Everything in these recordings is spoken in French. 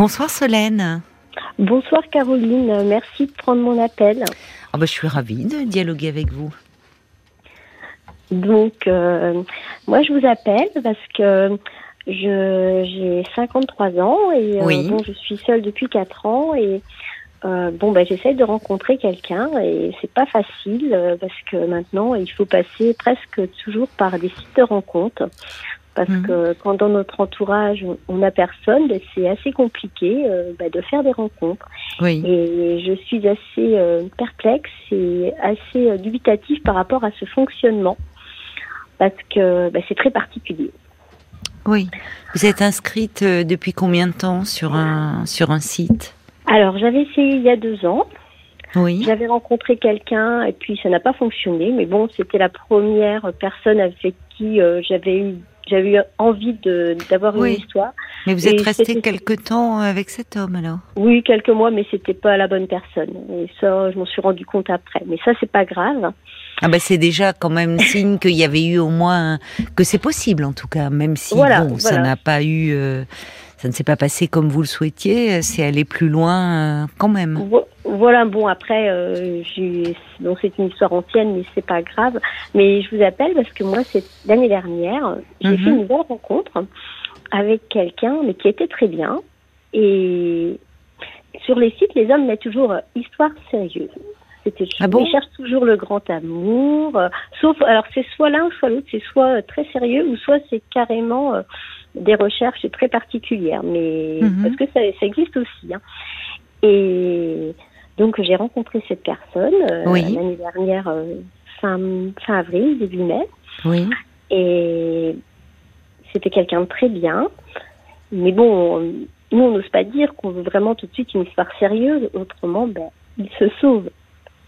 Bonsoir Solène. Bonsoir Caroline, merci de prendre mon appel. Oh bah, je suis ravie de dialoguer avec vous. Donc, euh, moi je vous appelle parce que je j'ai 53 ans et euh, bon, je suis seule depuis 4 ans et euh, bon bah j'essaie de rencontrer quelqu'un et c'est pas facile parce que maintenant il faut passer presque toujours par des sites de rencontres parce mhm. que quand dans notre entourage on n'a personne, ben, c'est assez compliqué euh, ben, de faire des rencontres. Oui. Et je suis assez euh, perplexe et assez euh, dubitative par rapport à ce fonctionnement parce que ben, c'est très particulier. Oui. Vous êtes inscrite depuis combien de temps sur un sur un site? Alors j'avais essayé il y a deux ans. Oui. J'avais rencontré quelqu'un et puis ça n'a pas fonctionné. Mais bon, c'était la première personne avec qui j'avais eu j'avais eu envie d'avoir une histoire. Mais vous êtes resté quelque temps avec cet homme alors? Oui, quelques mois, mais c'était pas la bonne personne. Et ça, je m'en suis rendu compte après. Mais ça, c'est pas grave. Ah bah c'est déjà quand même signe qu'il y avait eu au moins que c'est possible en tout cas, même si bon, ça n'a pas eu. Euh, ça ne s'est pas passé comme vous le souhaitiez, c'est aller plus loin euh, quand même. Voilà, bon après, euh, bon, c'est une histoire ancienne, mais c'est pas grave. Mais je vous appelle parce que moi, c'est l'année dernière, j'ai fait mhm. une nouvelle rencontre avec quelqu'un, mais qui était très bien. Et sur les sites, les hommes mettent toujours histoire sérieuse. C'était ah bon? ils cherchent toujours le grand amour. sauf, alors c'est soit l'un, soit l'autre, c'est soit très sérieux ou soit c'est carrément des recherches très particulières, mais mhm. parce que ça, ça, existe aussi. Hein. Et donc j'ai rencontré cette personne euh, l'année dernière, euh, fin, fin avril, début mai. Oui. Et c'était quelqu'un de très bien. Mais bon, nous, on n'ose pas dire qu'on veut vraiment tout de suite une histoire sérieuse. Autrement, ben, il se sauve.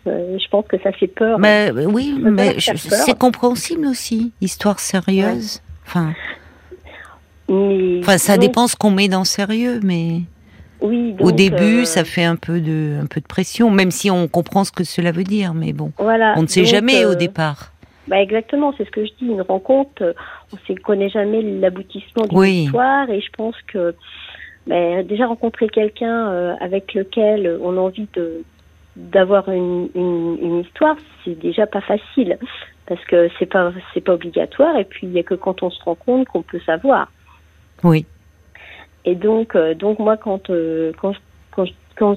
Euh, je pense que ça fait peur. Mais, oui, mais c'est compréhensible aussi. Histoire sérieuse. Enfin, enfin, ça dépend ce qu'on met dans sérieux, mais. Oui, Au début, euh, ça fait un peu de, un peu de pression, même si on comprend ce que cela veut dire, mais bon, voilà, on ne sait jamais au euh, départ. Bah exactement, c'est ce que je dis. Une rencontre, on ne connaît jamais l'aboutissement d'une histoire, et je pense que bah, déjà rencontrer quelqu'un euh, avec lequel on a envie de d'avoir une, une, une, histoire, c'est déjà pas facile parce que c'est pas c'est pas obligatoire, et puis il y a que quand on se rend compte qu'on peut savoir. Oui. Et donc, euh, donc moi, quand, euh, quand, quand, quand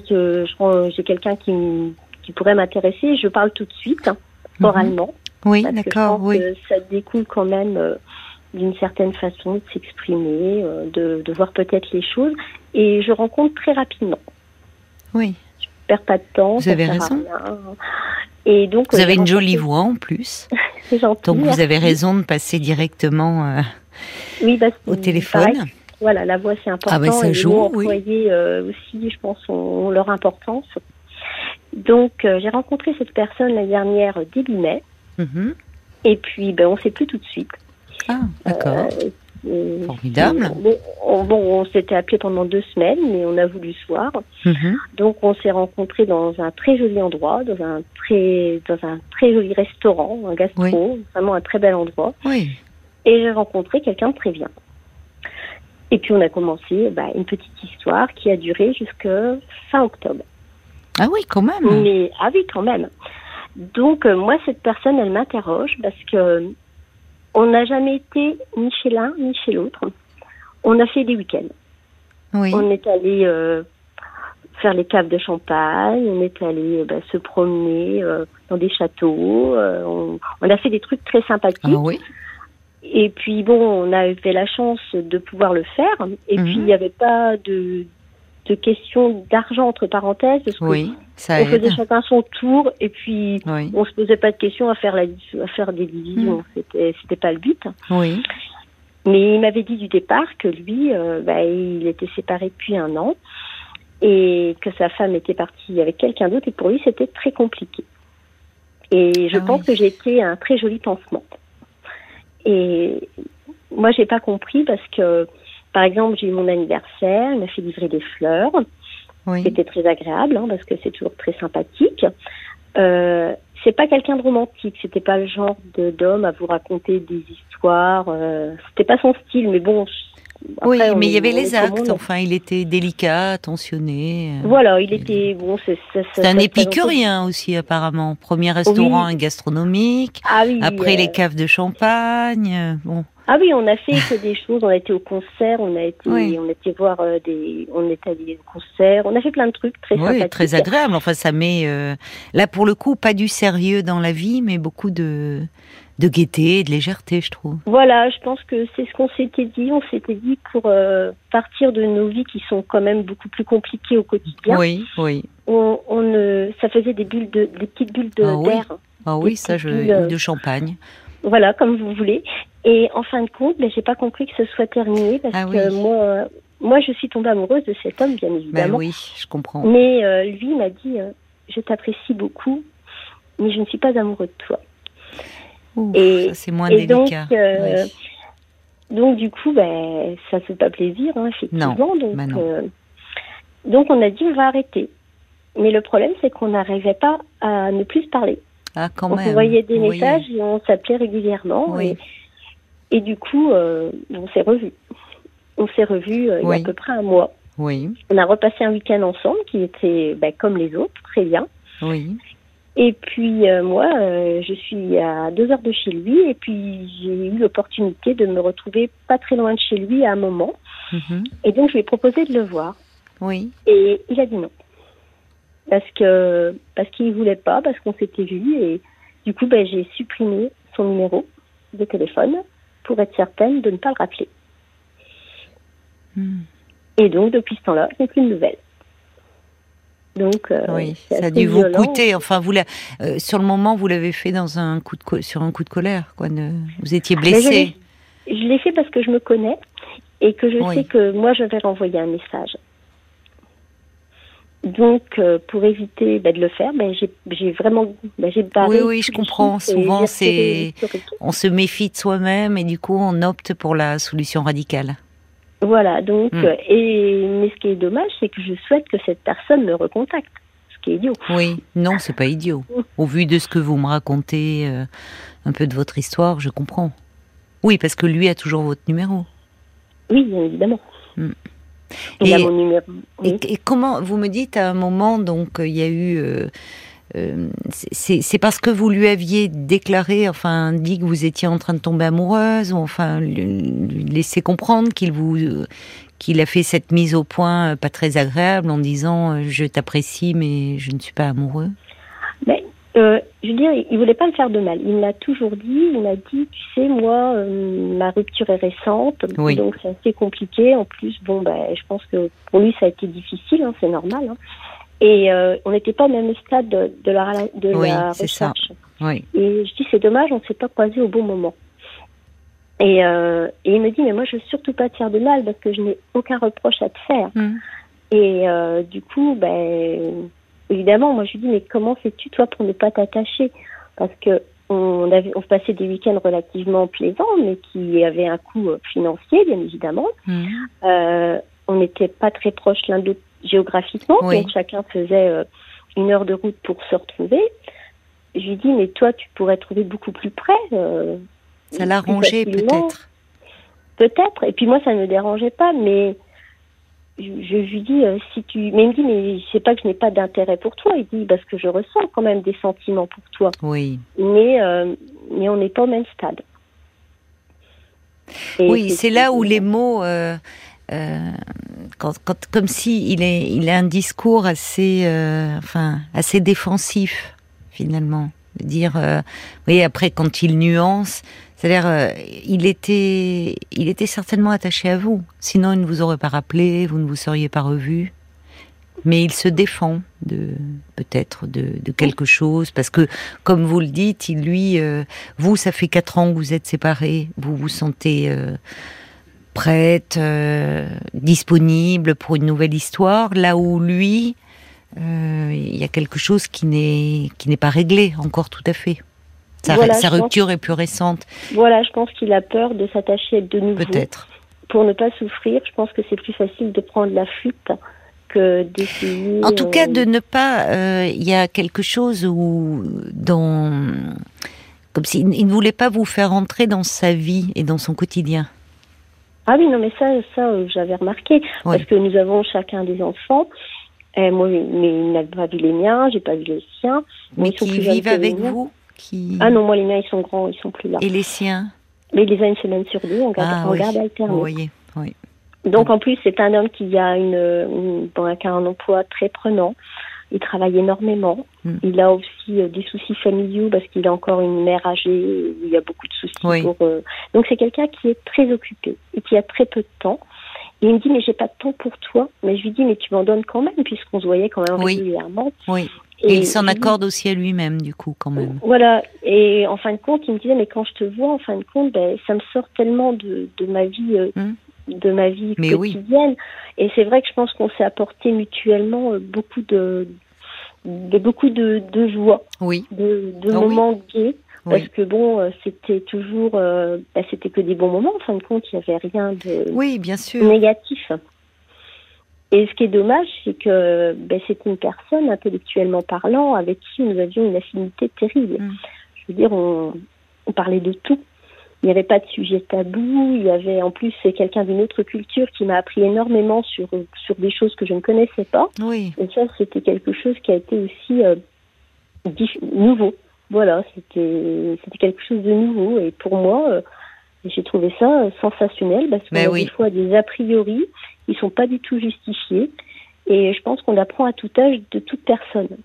j'ai quelqu'un qui, qui pourrait m'intéresser, je parle tout de suite, hein, mhm. oralement. Oui, d'accord, oui. ça découle quand même euh, d'une certaine façon de s'exprimer, de, de voir peut-être les choses. Et je rencontre très rapidement. Oui. Je perds pas de temps. Vous avez raison. Et donc, vous avez une jolie voix en plus. C'est gentil. Donc vous avez raison de passer directement oui, bah, au téléphone. Voilà, la voix c'est important. Ah bah ça joue, les oui. Euh, aussi, je pense, ont, leur importance. Donc, euh, j'ai rencontré cette personne la dernière début mai. Mhm. Et puis, ben, on ne sait plus tout de suite. Ah, d'accord. Euh, Formidable. Bon, on, s'était appelé pendant deux semaines, mais on a voulu se voir. Mhm. Donc, on s'est rencontrés dans un très joli endroit, dans un très, dans un très joli restaurant, un gastro, vraiment un très bel endroit. Oui. Et j'ai rencontré quelqu'un de très bien. Et puis on a commencé bah, une petite histoire qui a duré jusqu'à fin octobre. Ah oui, quand même. Mais ah oui, quand même. Donc euh, moi, cette personne, elle m'interroge parce que on n'a jamais été ni chez l'un ni chez l'autre. On a fait des week-ends. Oui. On est allé euh, faire les caves de champagne, on est allé bah, se promener euh, dans des châteaux, on, on, a fait des trucs très sympathiques. Ah oui. Et puis bon, on avait la chance de pouvoir le faire. Et puis mhm. il n'y avait pas de, de question d'argent entre parenthèses. Parce oui, ça on faisait chacun son tour et puis on se posait pas de questions à faire la, à faire des divisions. C'était c'était pas le but. Oui. Mais il m'avait dit du départ que lui, euh, bah, il était séparé depuis un an et que sa femme était partie avec quelqu'un d'autre et pour lui c'était très compliqué. Et je ah pense que j'ai été un très joli pansement. Et moi, j'ai pas compris parce que, par exemple, j'ai eu mon anniversaire, il m'a fait livrer des fleurs. Oui. C'était très agréable hein, parce que c'est toujours très sympathique. Euh, c'est pas quelqu'un de romantique, c'était pas le genre d'homme à vous raconter des histoires. Euh, c'était pas son style, mais bon, oui, mais il y avait les actes. Enfin, il était délicat, attentionné. Euh. Voilà, il était bon. C'est un épicurien aussi apparemment. Premier restaurant gastronomique. Ah oui, après les caves de champagne. Bon. Ah oui, on a fait que des choses. On a été au concert, on a été, on a été voir des, on est allé au concert. On a fait plein de trucs très oui, très agréable. Enfin, ça met là pour le coup pas du sérieux dans la vie, mais beaucoup de de gaieté, de légèreté, je trouve. Voilà, je pense que c'est ce qu'on s'était dit. On s'était dit pour euh, partir de nos vies qui sont quand même beaucoup plus compliquées au quotidien. Oui, oui. On, on ça faisait des bulles de, des petites bulles de ah d'air. Oui. Ah oui, ça, je, euh, de champagne. Voilà, comme vous voulez. Et en fin de compte, ben, j'ai pas compris que ce soit terminé parce ah que moi, moi, je suis tombée amoureuse de cet homme, bien ben évidemment. oui, je comprends. Mais euh, lui m'a dit, je t'apprécie beaucoup, mais je ne suis pas amoureux de toi et c'est moins délicat. Donc, euh, donc, du coup, ben, ça fait pas plaisir, hein, effectivement. donc, bah euh, donc, on a dit on va arrêter. Mais le problème, c'est qu'on n'arrivait pas à ne plus parler. Ah, quand on même. envoyait des messages et on s'appelait régulièrement. Et, et, du coup, euh, on s'est revus. On s'est revus il y a à peu près un mois. Oui. On a repassé un week-end ensemble qui était ben, comme les autres, très bien. Oui. Et puis euh, moi, euh, je suis à deux heures de chez lui, et puis j'ai eu l'opportunité de me retrouver pas très loin de chez lui à un moment. Mhm. Et donc je lui ai proposé de le voir. Oui. Et il a dit non, parce que parce qu'il voulait pas, parce qu'on s'était vu, et du coup ben, j'ai supprimé son numéro de téléphone pour être certaine de ne pas le rappeler. Hmm. Et donc depuis ce temps-là, je n'ai plus de nouvelles. Donc, euh, oui, ça a dû vous coûter. Enfin, vous euh, sur le moment, vous l'avez fait dans un coup de sur un coup de colère, quoi. vous étiez blessé. Je l'ai fait parce que je me connais et que je sais que moi, je vais renvoyer un message. Donc, euh, pour éviter bah, de le faire, bah, j'ai vraiment, bah, j'ai Oui, oui, je comprends. Souvent, c'est, on se méfie de soi-même et du coup, on opte pour la solution radicale. Voilà, donc, hmm. euh, et, mais ce qui est dommage, c'est que je souhaite que cette personne me recontacte. Ce qui est idiot. Oui, non, c'est pas idiot. Au vu de ce que vous me racontez, euh, un peu de votre histoire, je comprends. Oui, parce que lui a toujours votre numéro. Oui, bien évidemment. Hmm. Numéro. Et, comment, vous me dites à un moment, donc, il y a eu. Euh, c'est parce que vous lui aviez déclaré, enfin dit que vous étiez en train de tomber amoureuse, ou enfin lui, laisser comprendre qu'il vous qu'il a fait cette mise au point euh, pas très agréable en disant euh, je t'apprécie mais je ne suis pas amoureux. Mais je veux dire, il voulait pas me faire de mal. Il l'a toujours dit. Il m'a dit, tu sais, moi, ma rupture est récente, donc c'est assez compliqué. En plus, bon, ben, je pense que pour lui, ça a été difficile, hein, c'est normal. Hein. Et euh, on n'était pas au même stade de, de la, de oui, la recherche. Ça. Oui. Et je dis, c'est dommage, on ne s'est pas croisés au bon moment. Et, euh, et, il me dit, mais moi, je veux surtout pas te faire de mal parce que je n'ai aucun reproche à te faire. Mm. Et euh, du coup, ben, évidemment, moi, je lui dis, mais comment fais-tu, toi, pour ne pas t'attacher? Parce que on, avait, on passait des week-ends relativement plaisants, mais qui avaient un coût financier, bien évidemment. Mm. Euh, on n'était pas très proches l'un de géographiquement, donc chacun faisait euh, une heure de route pour se retrouver. Je lui dis, mais toi, tu pourrais trouver beaucoup plus près. Euh, ça l'arrangeait peut-être. Peut-être. Et puis moi, ça ne me dérangeait pas, mais je, lui dis, euh, si tu. Mais il me dit, mais c'est pas que je n'ai pas d'intérêt pour toi. Il dit, parce que je ressens quand même des sentiments pour toi. Oui. Mais, mais on n'est pas au même stade. oui, c'est là où les mots. Euh, comme si il est, il a un discours assez, euh, enfin, assez défensif finalement. Dire, euh, oui, après quand il nuance, c'est-à-dire, il était, il était certainement attaché à vous. Sinon, il ne vous aurait pas rappelé, vous ne vous seriez pas revu. Mais il se défend de peut-être de, de, quelque chose parce que, comme vous le dites, il lui, vous, ça fait quatre ans que vous êtes séparés, vous vous sentez prête, euh, disponible pour une nouvelle histoire, là où lui, euh, il y a quelque chose qui n'est qui n'est pas réglé encore tout à fait. Sa, rupture est plus récente. Voilà, je pense qu'il a peur de s'attacher de nouveau. Peut-être. Pour ne pas souffrir, je pense que c'est plus facile de prendre la fuite que d'essayer. En tout cas, de ne pas. Il y a quelque chose où dans comme s'il ne voulait pas vous faire entrer dans sa vie et dans son quotidien. Ah oui, non, mais ça, ça j'avais remarqué. Parce que nous avons chacun des enfants. Et moi, mais il n'a pas vu les miens, j'ai pas vu les siens. Mais qui vivent avec vous qui... Ah non, moi, les miens, ils sont grands, ils sont plus là. Et les siens Mais il les a une semaine sur deux, on garde, ah, oui. garde Vous voyez, oui. Donc, en plus, c'est un homme qui a une, une, qui a un emploi très prenant. Il travaille énormément. Hmm. Il a aussi euh, des soucis familiaux parce qu'il a encore une mère âgée il y a beaucoup de soucis. Pour, euh, Donc c'est quelqu'un qui est très occupé et qui a très peu de temps. Et il me dit mais j'ai pas de temps pour toi. Mais je lui dis mais tu m'en donnes quand même puisqu'on se voyait quand même régulièrement. Oui. Et, il s'en accorde aussi à lui-même du coup quand même. Voilà. Et en fin de compte il me disait mais quand je te vois en fin de compte ben, ça me sort tellement de, de ma vie. Euh, hmm. de ma vie quotidienne et c'est vrai que je pense qu'on s'est apporté mutuellement beaucoup de, de beaucoup de, de joie, oui. de, de ah moments gays. Parce que bon, euh, c'était toujours, euh, bah, c'était que des bons moments. En fin de compte, il n'y avait rien de oui, bien sûr. négatif. Et ce qui est dommage, c'est que bah, c'était une personne intellectuellement parlant avec qui nous avions une affinité terrible. Mm. Je veux dire, on, on parlait de tout il n'y avait pas de sujet tabou. Il y avait, en plus, c'est quelqu'un d'une autre culture qui m'a appris énormément sur, sur des choses que je ne connaissais pas. Oui. Et ça, c'était quelque chose qui a été aussi euh, nouveau. Voilà, c'était, c'était quelque chose de nouveau. Et pour moi, euh, j'ai trouvé ça sensationnel parce qu'on a des fois des a priori, ils sont pas du tout justifiés. Et je pense qu'on apprend à tout âge de toute personne.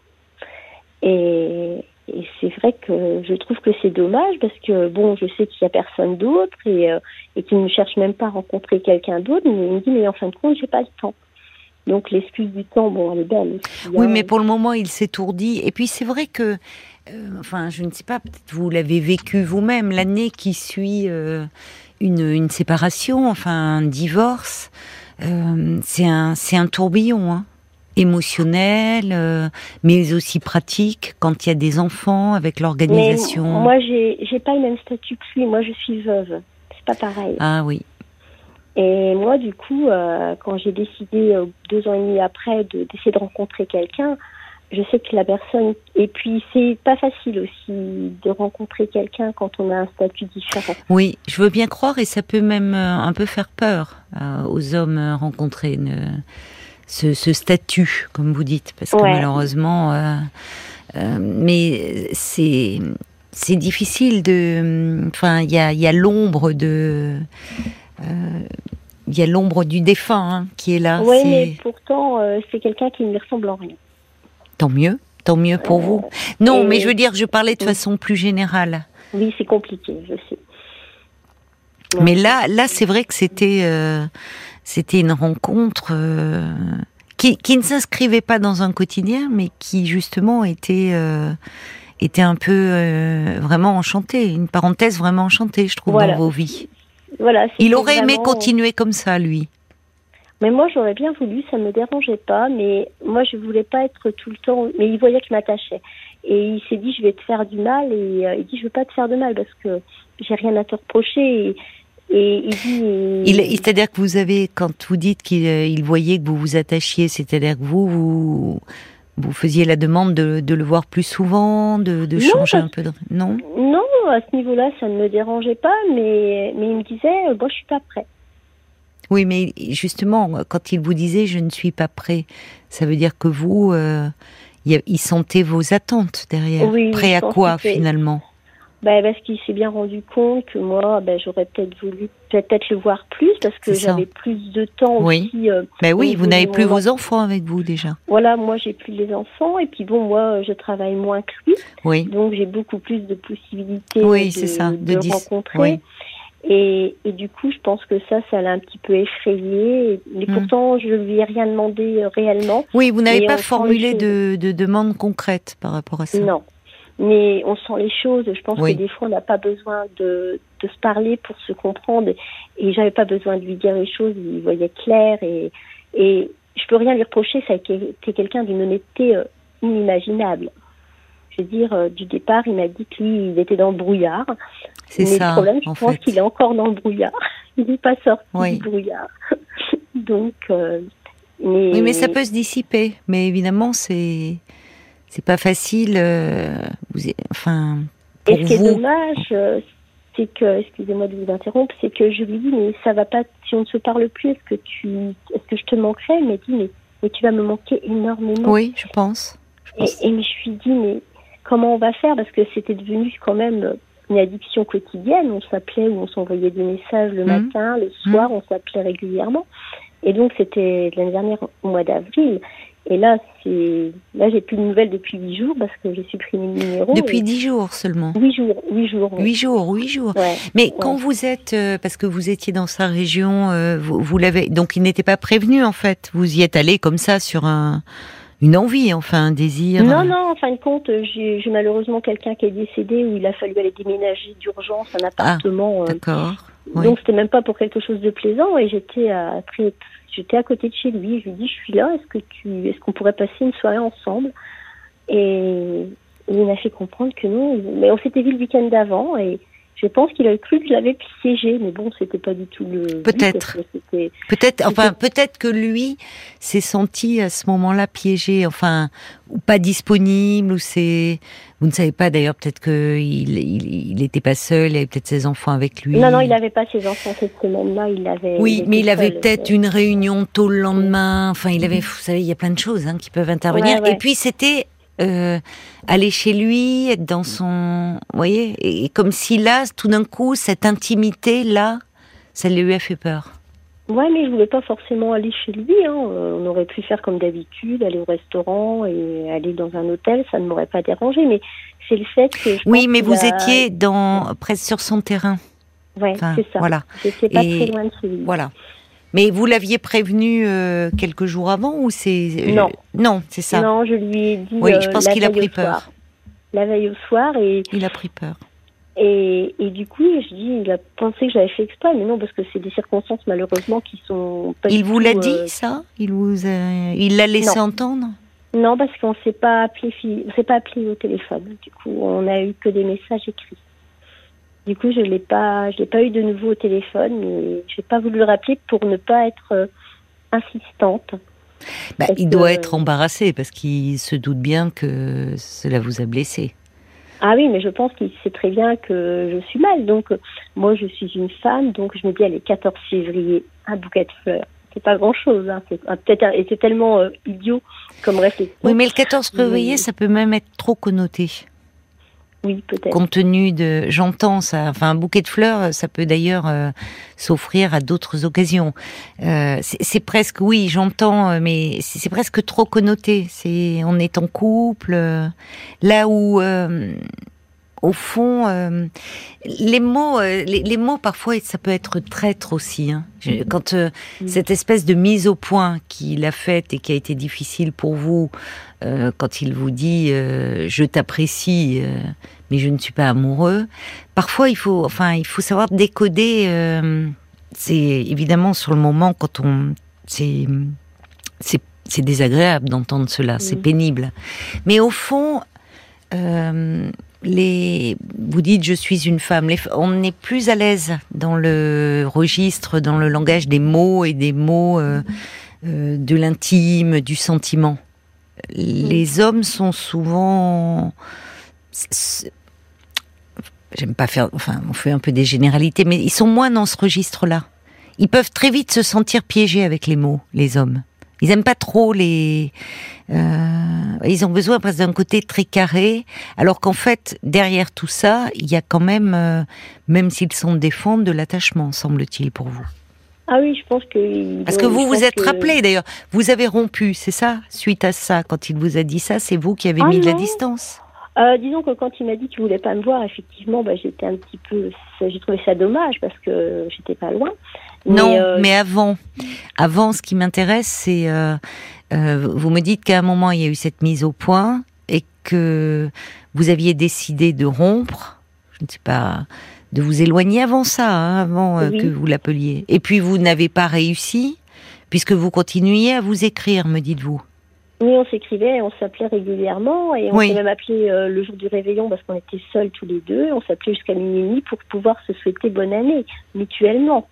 Et, et c'est vrai que je trouve que c'est dommage parce que, bon, je sais qu'il n'y a personne d'autre et, euh, et qu'il ne cherche même pas à rencontrer quelqu'un d'autre, mais il me dit, mais en fin de compte, j'ai pas le temps. Donc l'excuse du temps, bon, elle est belle. oui, mais pour le moment, il s'étourdit. Et puis c'est vrai que, euh, enfin, je ne sais pas, peut-être vous l'avez vécu vous-même, l'année qui suit euh, une, une, séparation, enfin un divorce, c'est un, c'est un tourbillon. Hein émotionnel, euh, mais aussi pratique quand il y a des enfants avec l'organisation. Moi, j'ai pas le même statut que lui. Moi, je suis veuve. C'est pas pareil. Ah oui. Et moi, du coup, euh, quand j'ai décidé euh, deux ans et demi après d'essayer de, rencontrer quelqu'un, je sais que la personne. Et puis, c'est pas facile aussi de rencontrer quelqu'un quand on a un statut différent. Oui, je veux bien croire, et ça peut même un peu faire peur aux hommes rencontrés ce, statut, comme vous dites, parce que malheureusement, euh, euh, mais c'est c'est difficile de, enfin, il y a, y a l'ombre de, il euh, y a l'ombre du défunt hein, qui est là. Oui, mais pourtant, c'est quelqu'un qui ne ressemble en rien. Tant mieux, tant mieux pour vous. Non, mais je veux dire, je parlais de façon plus générale. Oui, c'est compliqué, je sais. Mais là, là, c'est vrai que c'était c'était une rencontre euh, qui, qui, ne s'inscrivait pas dans un quotidien, mais qui justement était euh, était un peu euh, vraiment enchantée, une parenthèse vraiment enchantée, je trouve, dans vos vies. Voilà. Il aurait aimé continuer comme ça, lui. Mais moi, j'aurais bien voulu, ça me dérangeait pas, mais moi, je voulais pas être tout le temps. Mais il voyait que je m'attachais. Et il s'est dit, je vais te faire du mal. Et il dit, je veux pas te faire de mal parce que j'ai rien à te reprocher. Et, et il dit. c'est-à-dire que vous avez, quand vous dites qu'il euh, voyait que vous vous attachiez, c'est-à-dire que vous, vous, faisiez la demande de, de, le voir plus souvent, de, de changer un peu de... Non Non, à ce niveau-là, ça ne me dérangeait pas, mais, mais il me disait, bon, je suis pas prêt. Oui, mais justement, quand il vous disait je ne suis pas prêt, ça veut dire que vous, euh, il sentait vos attentes derrière. Oui, prêt à quoi finalement? Ben, parce qu'il s'est bien rendu compte que moi, ben, j'aurais peut-être voulu peut-être le voir plus parce que j'avais plus de temps oui. aussi. Euh, ben oui, vous n'avez plus vos enfants avec vous déjà. Voilà, moi j'ai plus les enfants et puis bon, moi je travaille moins que lui. Oui. Donc j'ai beaucoup plus de possibilités oui, de, ça, de, de rencontrer. Oui. Et, et, du coup, je pense que ça, ça l'a un petit peu effrayé. Mais hmm. pourtant, je lui ai rien demandé euh, réellement. Oui, vous n'avez pas formulé de, de demande concrète par rapport à ça. Non, mais on sent les choses. Je pense que des fois, on n'a pas besoin de, de, se parler pour se comprendre. Et j'avais pas besoin de lui dire les choses. Il voyait clair. Et, et je peux rien lui reprocher. Ça a été quelqu'un d'une honnêteté euh, inimaginable. Je veux dire, euh, du départ, il m'a dit qu'il était dans le brouillard. C'est ça. Le problème, je pense qu'il est encore dans le brouillard. Il n'est pas sorti du brouillard. Donc. Euh, mais... Oui, mais ça peut se dissiper. Mais évidemment, c'est c'est pas facile. Euh, vous, enfin, pour Et ce qui est dommage, euh, c'est que, excusez-moi de vous interrompre, c'est que je lui dis, mais ça va pas, si on ne se parle plus, est-ce que tu, est-ce que je te manquerai Il m'a dit, mais, mais, tu vas me manquer énormément. Oui, je pense. Et, je me suis dit, mais comment on va faire? Parce que c'était devenu quand même une addiction quotidienne. On s'appelait ou on s'envoyait des messages le mhm. matin, le soir, mhm. on s'appelait régulièrement. Et donc, c'était l'année dernière, au mois d'avril. Et là, c'est là, j'ai plus de nouvelles depuis huit jours parce que j'ai supprimé le numéro. Depuis dix jours seulement. Huit jours, huit jours. Huit jours, huit jours. Mais quand vous êtes, euh, parce que vous étiez dans sa région, euh, vous, vous l'avez, donc il n'était pas prévenu en fait. Vous y êtes allé comme ça sur un, une envie, enfin un désir. Non, non. En fin de compte, j'ai malheureusement quelqu'un qui est décédé où il a fallu aller déménager d'urgence un appartement. Ah, D'accord. Donc c'était même pas pour quelque chose de plaisant et j'étais à j'étais à côté de chez lui. Je lui dis je suis là. Est-ce que tu est-ce qu'on pourrait passer une soirée ensemble? Et il m'a fait comprendre que non. Mais on s'était vu le week-end d'avant et je pense qu'il a cru que je l'avais piégé, mais bon, c'était pas du tout le. Peut-être. Peut-être. Enfin, peut-être que lui s'est senti à ce moment-là piégé, enfin, ou pas disponible, ou c'est. Vous ne savez pas d'ailleurs, peut-être qu'il il, il pas seul, il avait peut-être ses enfants avec lui. Non, non, il n'avait pas ses enfants cette semaine-là, il avait. Oui, mais il avait peut-être une réunion tôt le lendemain. Enfin, il avait, vous savez, il y a plein de choses hein, qui peuvent intervenir. Et puis c'était euh, aller chez lui, être dans son, vous voyez, et, comme si là, tout d'un coup, cette intimité là, ça lui a fait peur. Ouais, mais je voulais pas forcément aller chez lui. Hein. Euh, on aurait pu faire comme d'habitude, aller au restaurant et aller dans un hôtel, ça ne m'aurait pas dérangé. Mais c'est le fait que. oui, mais vous étiez dans presque sur son terrain. Ouais, c'est ça. Voilà. pas très loin de chez lui. Voilà. Mais vous l'aviez prévenu euh, quelques jours avant ou c'est euh, non. Non c'est ça. Non je lui ai dit oui je euh, pense qu'il a pris peur. La veille au soir et il a pris peur. et, et du coup je dis il a pensé que j'avais fait exprès mais non parce que c'est des circonstances malheureusement qui sont pas il vous l'a dit ça? Il vous a... il l'a laissé entendre? Non parce qu'on s'est pas appelé on s'est pas appelé au téléphone. Du coup on a eu que des messages écrits du coup, je l'ai pas, je l'ai pas eu de nouveau au téléphone, mais je n'ai pas voulu le rappeler pour ne pas être euh, insistante. Bah, il doit être embarrassé parce qu'il se doute bien que cela vous a blessé. Ah oui, mais je pense qu'il sait très bien que je suis mal. Donc, moi, je suis une femme, donc je me dis, allez, 14 février, un bouquet de fleurs. C'est pas grand chose, hein. c'est peut-être et c'est tellement euh, idiot comme réflexion. Oui, mais le 14 février, ça peut même être trop connoté. Oui, peut-être. Compte tenu de, j'entends ça. Enfin, un bouquet de fleurs, ça peut d'ailleurs euh, s'offrir à d'autres occasions. Euh, c'est presque, oui, j'entends, euh, mais c'est presque trop connoté. C'est, on est en couple, là où au fond, euh, les mots, euh, les, mots parfois, ça peut être traître aussi. Hein. quand euh, cette espèce de mise au point qu'il a faite et qui a été difficile pour vous, quand il vous dit je t'apprécie, mais je ne suis pas amoureux. Parfois, il faut, enfin, il faut savoir décoder. c'est évidemment sur le moment quand on, c'est, c'est, désagréable d'entendre cela, c'est pénible. Mais au fond. Euh, les, vous dites je suis une femme. on est plus à l'aise dans le registre, dans le langage des mots et des mots euh, euh, de l'intime, du sentiment. Les hommes sont souvent, j'aime pas faire, enfin, on fait un peu des généralités, mais ils sont moins dans ce registre-là. Ils peuvent très vite se sentir piégés avec les mots, les hommes. Ils aiment pas trop les. Euh, ils ont besoin presque d'un côté très carré, alors qu'en fait derrière tout ça, il y a quand même, euh, même s'ils sont défendent, de l'attachement, semble-t-il pour vous. Ah oui, je pense que. Parce que vous vous êtes rappelé d'ailleurs, vous avez rompu, c'est ça, suite à ça, quand il vous a dit ça, c'est vous qui avez ah mis de la distance. Euh, disons que quand il m'a dit qu'il voulait pas me voir, effectivement, bah, j'étais un petit peu, j'ai trouvé ça dommage parce que j'étais pas loin. non, euh, mais avant, avant, ce qui m'intéresse, c'est, euh, vous me dites qu'à un moment il y a eu cette mise au point et que vous aviez décidé de rompre, je ne sais pas, de vous éloigner avant ça, hein, avant que vous l'appeliez. Et puis vous n'avez pas réussi puisque vous continuiez à vous écrire, me dites-vous. Oui, on s'écrivait, on s'appelait régulièrement et on s'est même appelé euh, le jour du réveillon parce qu'on était seuls tous les deux. On s'appelait jusqu'à minuit pour pouvoir se souhaiter bonne année mutuellement.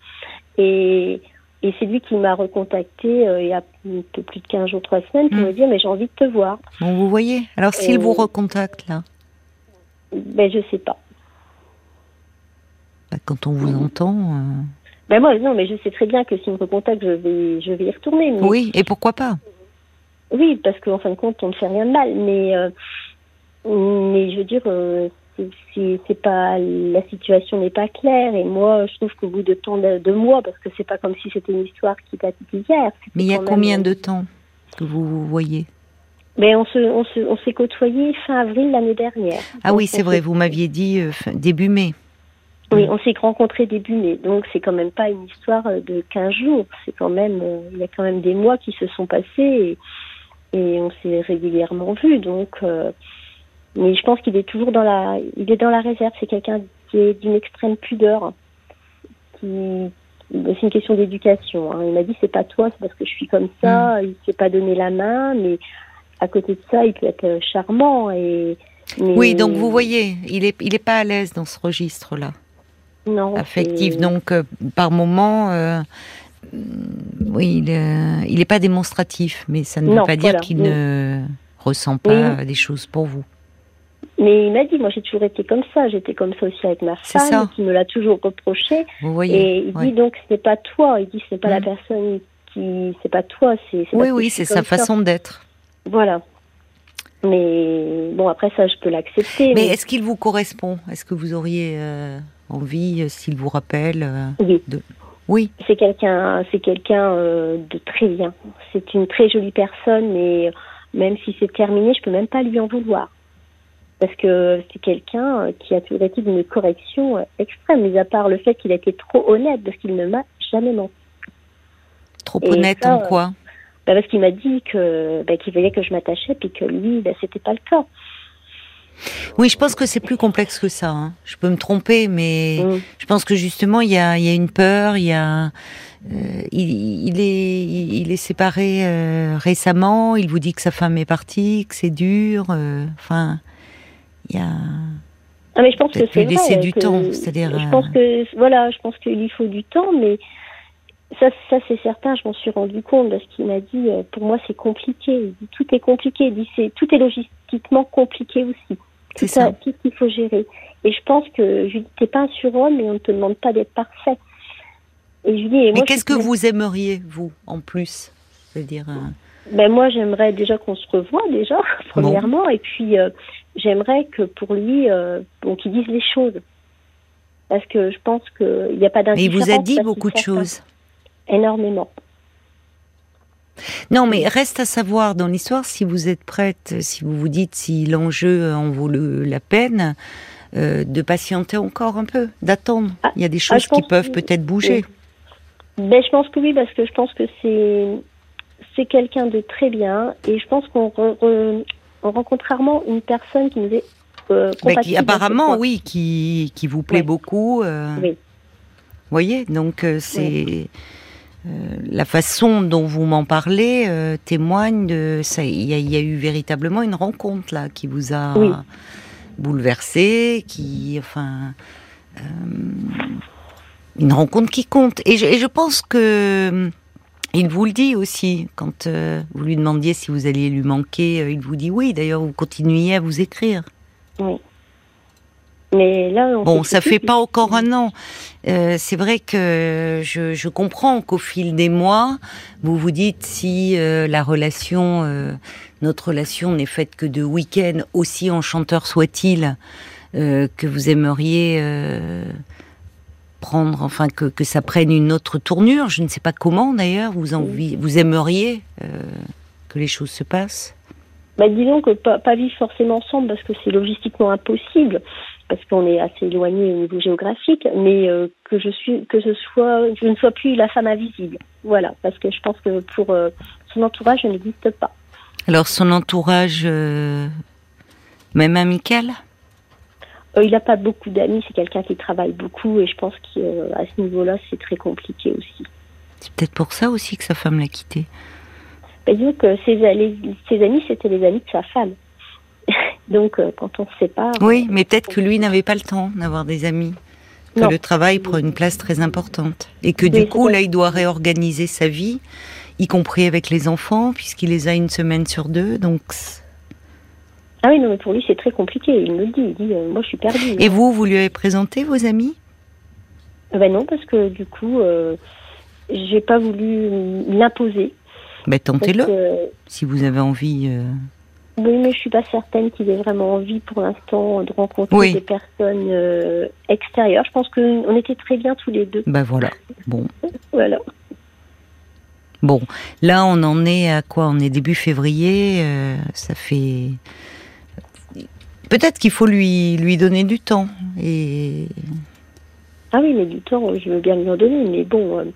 Et, et c'est lui qui m'a recontacté euh, il y a un peu plus de 15 jours, 3 semaines pour hmm. me dire mais j'ai envie de te voir. Bon, vous voyez. Alors s'il vous recontacte là Ben je sais pas. Quand on vous entend. Ben moi, non, mais je sais très bien que s'il me recontacte, je vais, je vais y retourner. Oui, et pourquoi pas Oui, parce qu'en fin de compte, on ne fait rien de mal. Mais, mais je veux dire, c'est pas la situation n'est pas claire et moi je trouve qu'au bout de temps de, mois parce que c'est pas comme si c'était une histoire qui datait d'hier. Mais il y a combien de temps que vous voyez mais on se on se on s'est côtoyé fin avril l'année dernière. Ah oui, c'est vrai, vous m'aviez dit euh, début mai. Oui, on s'est rencontrés début mai, donc c'est quand même pas une histoire euh, de 15 jours, c'est quand même euh, il y a quand même des mois qui se sont passés et, et on s'est régulièrement vus donc mais je pense qu'il est toujours dans la, il est dans la réserve. C'est quelqu'un qui est d'une extrême pudeur. Qui, c'est une question d'éducation. Hein. Il m'a dit c'est pas toi, c'est parce que je suis comme ça. Mm. Il s'est pas donné la main, mais à côté de ça, il peut être euh, charmant et. Oui, donc vous voyez, il est, il est pas à l'aise dans ce registre-là. Non. Affectif. Donc euh, par moment. Euh, oui, il n'est pas démonstratif, mais ça ne veut pas dire qu'il ne ressent pas des choses pour vous. Mais il m'a dit, moi j'ai toujours été comme ça, j'étais comme ça aussi avec ma femme, qui me l'a toujours reproché. Vous voyez, et il dit donc ce n'est pas toi, il dit ce n'est pas la mm. personne qui, c'est pas toi, c'est. Oui, oui, c'est sa façon d'être. Voilà. Mais bon, après ça, je peux l'accepter. Mais, est-ce qu'il vous correspond? Est-ce que vous auriez euh, envie, euh, s'il vous rappelle euh, Oui. De... Oui. C'est quelqu'un, c'est quelqu'un de très bien. C'est une très jolie personne, mais même si c'est terminé, je peux même pas lui en vouloir parce que c'est quelqu'un euh, qui a toujours été d'une correction euh, extrême, mis à part le fait qu'il a été trop honnête, parce qu'il ne m'a jamais menti. Trop honnête en quoi? bah Parce qu'il m'a dit que bah, qu'il voulait que je m'attachais, puis que lui, bah, c'était pas le cas. Oui, je pense que c'est plus complexe que ça. Hein. Je peux me tromper, mais mm. je pense que justement, il y a, y a une peur, il y a... Euh, il, est, il est séparé récemment. Il vous dit que sa femme est partie, que c'est dur. Enfin, il y a. Ah mais je pense que c'est laisser du temps, c'est-à-dire. Je pense euh, que voilà, je pense qu'il lui faut du temps, mais ça, ça c'est certain. Je m'en suis rendu compte parce qu'il m'a dit, euh, pour moi c'est compliqué. Il dit, tout est compliqué. Il dit c'est tout est logistiquement compliqué aussi. C'est ça. Tout ce qu'il faut gérer. Et je pense que je dis, t'es pas un surhomme et on ne te demande pas d'être parfait. Et je lui dis, et mais qu'est-ce que vous aimeriez vous en plus, je veux dire. Euh, ben moi, j'aimerais déjà qu'on se revoie déjà, premièrement, et puis euh, j'aimerais que pour lui, euh, bon, qu'il dise les choses, parce que je pense qu'il n'y a pas d'indifférence. il vous a dit beaucoup de choses. Énormément. Non, mais reste à savoir dans l'histoire si vous êtes prête, si vous vous dites si l'enjeu en vaut la peine, euh, de patienter encore un peu, d'attendre. Ah, Il y a des ah, choses qui peuvent peut-être bouger. Ben, je pense que oui, parce que je pense que c'est c'est quelqu'un de très bien et je pense qu'on rencontre rarement une personne qui nous est euh, qui, apparemment, oui, qui, qui vous plaît beaucoup. Euh, oui. Vous voyez, donc euh, c'est la façon dont vous m'en parlez témoigne de ça. Il y, y, a eu véritablement une rencontre là qui vous a bouleversé, qui, enfin, une rencontre qui compte. Et je, et je pense que il vous le dit aussi, quand euh, vous lui demandiez si vous alliez lui manquer, euh, il vous dit oui, d'ailleurs vous continuiez à vous écrire. Oui. Mais là, on bon, ça fait pas encore un an. Euh, c'est vrai que je, je comprends qu'au fil des mois, vous vous dites si la relation, notre relation n'est faite que de week-ends, aussi enchanteur soit-il, que vous aimeriez prendre, enfin que, que, ça prenne une autre tournure. Je ne sais pas comment d'ailleurs. Vous vous aimeriez euh, que les choses se passent. Bah, disons que pas, pas vivre forcément ensemble parce que c'est logistiquement impossible parce qu'on est assez éloigné au niveau géographique, mais euh, que je suis, que ce soit, je ne sois plus la femme invisible. Voilà, parce que je pense que pour euh, son entourage, je n'existe pas. Alors son entourage, même amical? Euh, il n'a pas beaucoup d'amis, c'est quelqu'un qui travaille beaucoup et je pense qu'à ce niveau-là, c'est très compliqué aussi. C'est peut-être pour ça aussi que sa femme l'a quitté. Ben, disons que ses, ses amis, c'était les amis de sa femme. Donc, euh, quand on se sépare. Oui, mais peut-être que lui n'avait pas le temps d'avoir des amis. Que le travail prend une place très importante. Et que du coup, là, il doit réorganiser sa vie, y compris avec les enfants, puisqu'il les a une semaine sur deux. Donc, ah oui, non, mais pour lui, c'est très compliqué. Il me le dit. Il dit, euh, moi, je suis perdue. Et vous, vous lui avez présenté vos amis? Ben non, parce que du coup, euh, j'ai pas voulu l'imposer. Ben tentez-le. Si vous avez envie. Euh. Oui, mais je suis pas certaine qu'il ait vraiment envie pour l'instant de rencontrer des personnes euh, extérieures. Je pense qu'on était très bien tous les deux. Ben voilà. Bon. voilà. Bon, là on en est à quoi? On est début février. ça fait. Peut-être qu'il faut lui lui donner du temps et ah oui, mais du temps, je veux bien lui en donner, mais bon,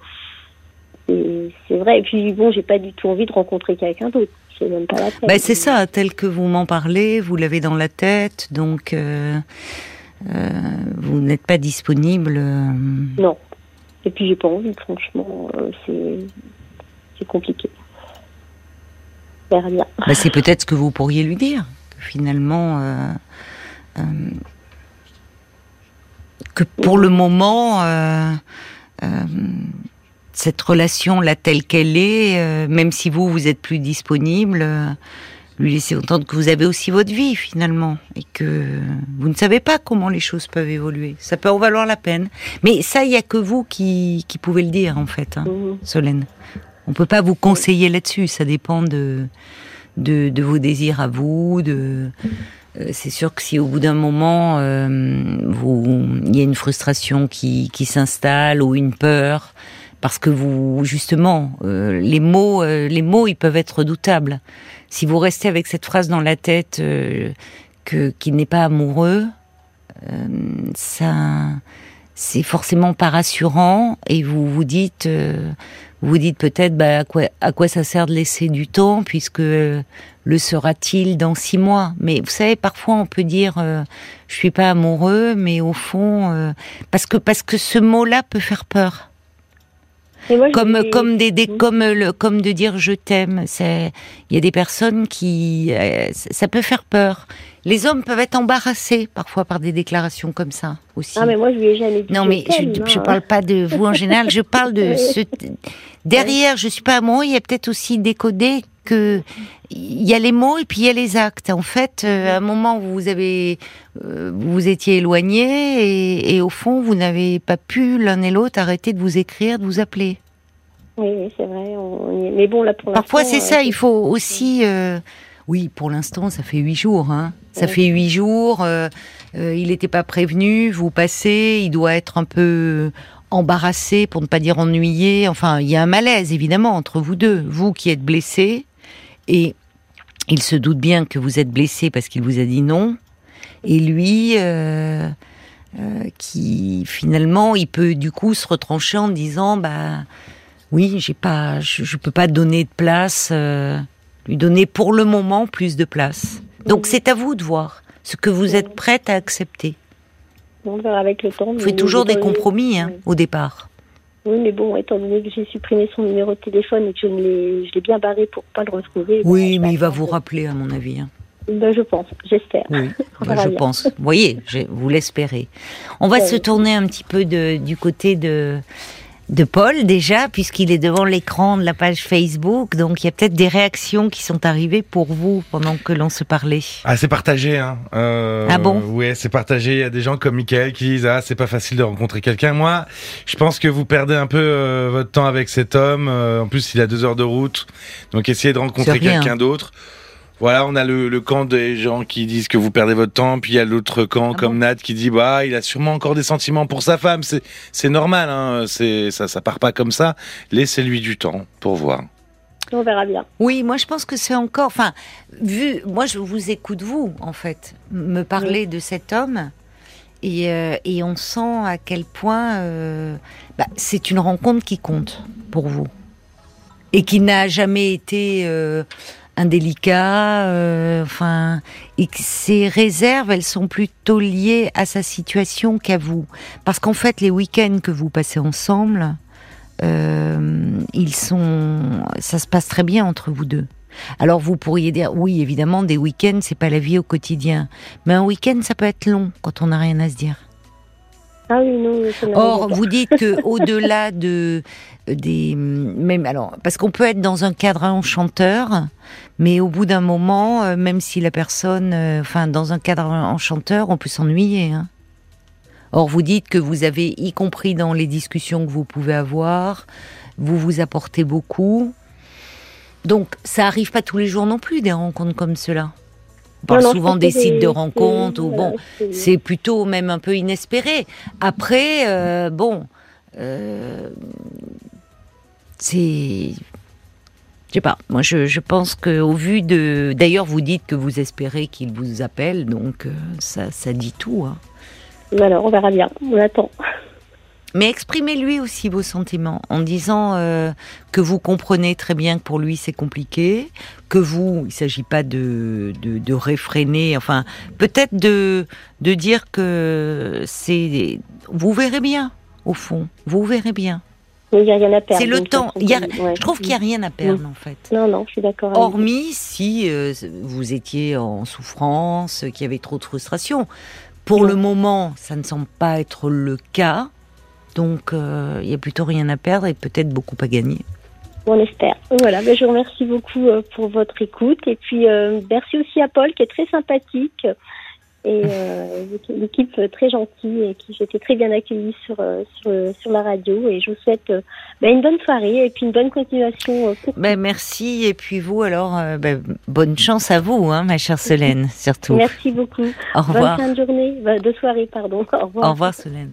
euh, c'est vrai. Et puis bon, j'ai pas du tout envie de rencontrer quelqu'un d'autre. C'est même pas la peine. Bah, c'est ça, tel que vous m'en parlez, vous l'avez dans la tête, donc euh, euh, vous n'êtes pas disponible. Non. Et puis j'ai pas envie, franchement, c'est compliqué. Bah, c'est peut-être ce que vous pourriez lui dire. finalement, que pour le moment, euh, euh, cette relation là telle qu'elle est, euh, même si vous vous êtes plus disponible, lui laisser entendre que vous avez aussi votre vie finalement et que vous ne savez pas comment les choses peuvent évoluer. Ça peut en valoir la peine. Mais ça, il y a que vous qui, qui pouvez le dire en fait, hein, mmh. Solène. On peut pas vous conseiller là-dessus. Ça dépend de, de, de vos désirs à vous, de euh, c'est sûr que si au bout d'un moment, euh, il y a une frustration qui, qui s'installe ou une peur, parce que vous, justement, euh, les mots, les mots, ils peuvent être redoutables. Si vous restez avec cette phrase dans la tête que qu'il n'est pas amoureux, ça, c'est forcément pas rassurant, et vous vous dites, vous dites peut-être, bah, à quoi, à quoi ça sert de laisser du temps, puisque le sera-t-il dans six mois? Mais vous savez, parfois on peut dire euh, je suis pas amoureux, mais au fond, euh, parce que parce que ce mot-là peut faire peur. Comme comme des, des comme le comme de dire je t'aime. C'est il y a des personnes qui euh, ça peut faire peur. Les hommes peuvent être embarrassés parfois par des déclarations comme ça aussi. Ah mais moi je lui ai jamais dit. Non mais je, je parle pas de vous en général. Je parle de ce derrière. Je suis pas amoureux. Il y a peut-être aussi décodé que il y a les mots et puis il y a les actes. En fait, euh, à un moment vous avez euh, vous étiez éloigné et, au fond vous n'avez pas pu l'un et l'autre arrêter de vous écrire, de vous appeler. Oui, c'est vrai. Mais bon, là pour Parfois c'est ça. Euh, il faut aussi. Oui, pour l'instant, ça fait huit jours. Hein. Ça fait huit jours. il n'était pas prévenu. Vous passez. Il doit être un peu embarrassé, pour ne pas dire ennuyé. Enfin, il y a un malaise évidemment entre vous deux. Vous qui êtes blessé et il se doute bien que vous êtes blessé parce qu'il vous a dit non. Et lui, euh, euh, qui finalement, il peut du coup se retrancher en disant, bah oui, j'ai pas, je, je, peux pas donner de place, euh, lui donner pour le moment plus de place. Donc c'est à vous de voir ce que vous êtes prête à accepter. On verra avec le temps. Vous faites toujours des compromis hein, au départ. Oui, mais bon, étant donné que j'ai supprimé son numéro de téléphone et que je l'ai bien barré pour pas le retrouver. Oui, mais il va vous rappeler, à mon avis. Hein. Ben, je pense, j'espère. Oui, ben, je pense. Vous voyez, vous l'espérez. On va se tourner un petit peu de, du côté de de Paul déjà, puisqu'il est devant l'écran de la page Facebook. Donc il y a peut-être des réactions qui sont arrivées pour vous pendant que l'on se parlait. Ah, c'est partagé. Hein. Euh, ah bon? Oui, c'est partagé. Il y a des gens comme Michael qui disent ah c'est pas facile de rencontrer quelqu'un. Moi, je pense que vous perdez un peu euh, votre temps avec cet homme. Euh, en plus, il a deux heures de route, donc essayez de rencontrer quelqu'un d'autre. Voilà, on a le, camp des gens qui disent que vous perdez votre temps, puis il y a l'autre camp ah comme Nat qui dit bah il a sûrement encore des sentiments pour sa femme, c'est c'est normal, hein, c'est ça ça part pas comme ça. Laissez-lui du temps pour voir. On verra bien. Oui, moi je pense que c'est encore, enfin, vu, moi je vous écoute vous en fait, me parler de cet homme. Et, euh, et, on sent à quel point euh, bah, c'est une rencontre qui compte pour vous et qui n'a jamais été euh, indélicat, euh, enfin, et ces réserves, elles sont plutôt liées à sa situation qu'à vous. Parce qu'en fait, les week-ends que vous passez ensemble, euh, ils sont, ça se passe très bien entre vous deux. Alors vous pourriez dire, oui, évidemment, des week-ends, c'est pas la vie au quotidien, mais un week-end, ça peut être long quand on n'a rien à se dire. Ah oui, non, Or, vous dites que au-delà de des même alors parce qu'on peut être dans un cadre enchanteur, mais au bout d'un moment, euh, même si la personne, euh, enfin dans un cadre enchanteur, on peut s'ennuyer. Hein. Or, vous dites que vous avez, y compris dans les discussions que vous pouvez avoir, vous vous apportez beaucoup. Donc, ça arrive pas tous les jours non plus, des rencontres comme cela. On parle souvent des sites de rencontres, ou bon, c'est plutôt même un peu inespéré. Après, euh, bon, euh, c'est je sais pas. Moi, je, je pense qu'au vu de. D'ailleurs, vous dites que vous espérez qu'il vous appelle, donc euh, ça, ça dit tout. Hein. Alors, on verra bien. On attend. Mais exprimez-lui aussi vos sentiments en disant euh, que vous comprenez très bien que pour lui c'est compliqué, que vous, il ne s'agit pas de, de, de, réfréner, enfin peut-être de, de dire que c'est... Vous verrez bien, au fond, vous verrez bien. Il n'y a rien à perdre. C'est le temps. Je trouve qu'il n'y a rien à perdre, en fait. Non, non, je suis d'accord. Hormis si euh, vous étiez en souffrance, qu'il y avait trop de frustration. Pour le moment, ça ne semble pas être le cas. Donc, euh, il n'y a plutôt rien à perdre et peut-être beaucoup à gagner. On espère. Voilà, ben, je vous remercie beaucoup euh, pour votre écoute. Et puis, merci aussi à Paul, qui est très sympathique et euh, l'équipe très gentille et qui j'étais très bien accueillie sur, euh, sur, sur, la radio et je vous souhaite euh, bah, une bonne soirée et puis une bonne continuation. Ben, merci et puis vous alors ben, bonne chance à vous hein, ma chère Solène surtout. Merci beaucoup. Au revoir. Bonne fin de journée, de soirée pardon. Au revoir. Au revoir Solène.